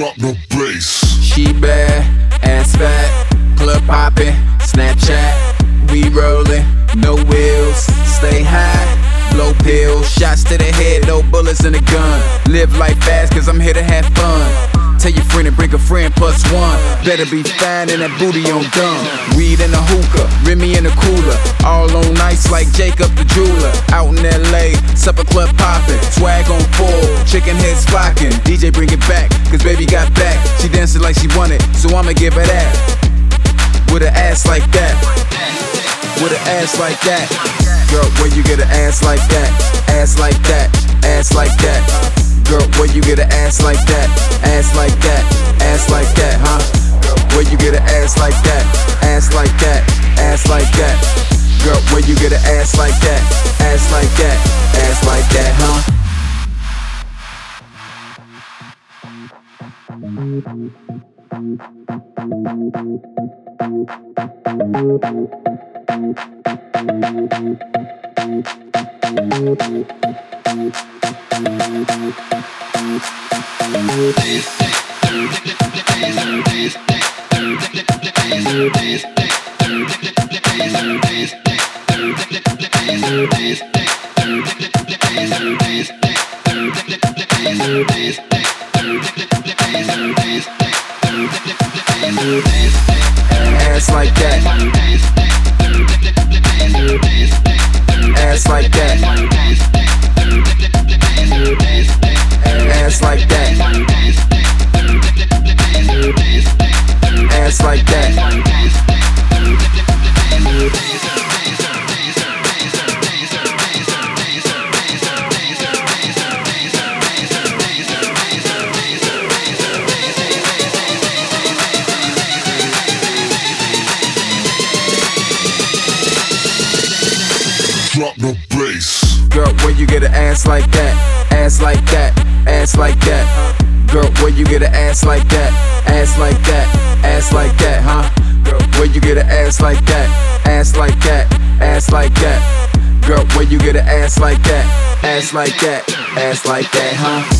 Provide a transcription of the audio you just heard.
drop the bass. She bad, ass fat, club poppin', Snapchat, we rollin', no wheels, stay high. Blow pills, shots to the head, no bullets in the gun. Live life fast, cause I'm here to have fun. Tell your friend to bring a friend plus one. Better be fine in that booty on dumb. Weed in the hookah, Remy in the cooler. All on nice like Jacob the jeweler. Out in LA, supper club popping. Swag on full, chicken heads flocking. DJ bring it back, cause baby got back. She dancing like she wanted, so I'ma give her that. With an ass like that. With an ass like that. Girl, where you get an ass like that? Ass like that, ass like that. Girl, where you get an ass like that? Ass like that, ass like that, huh? Where you get an ass like that? Ass like that, ass like that. Girl, where you get an ass like that? Ass like that, ass like that, huh? Ass like that. Like that. Ass like that. Ass like that. Drop the bass. Girl, where you get an ass like that? Ass like that, ass like that. Girl, where you get an ass like that? Ass like that, ass like that, huh? Girl, where you get an ass like that? Ass like that, ass like that. Girl, where you get an ass like that? Ass like that, ass like that, huh?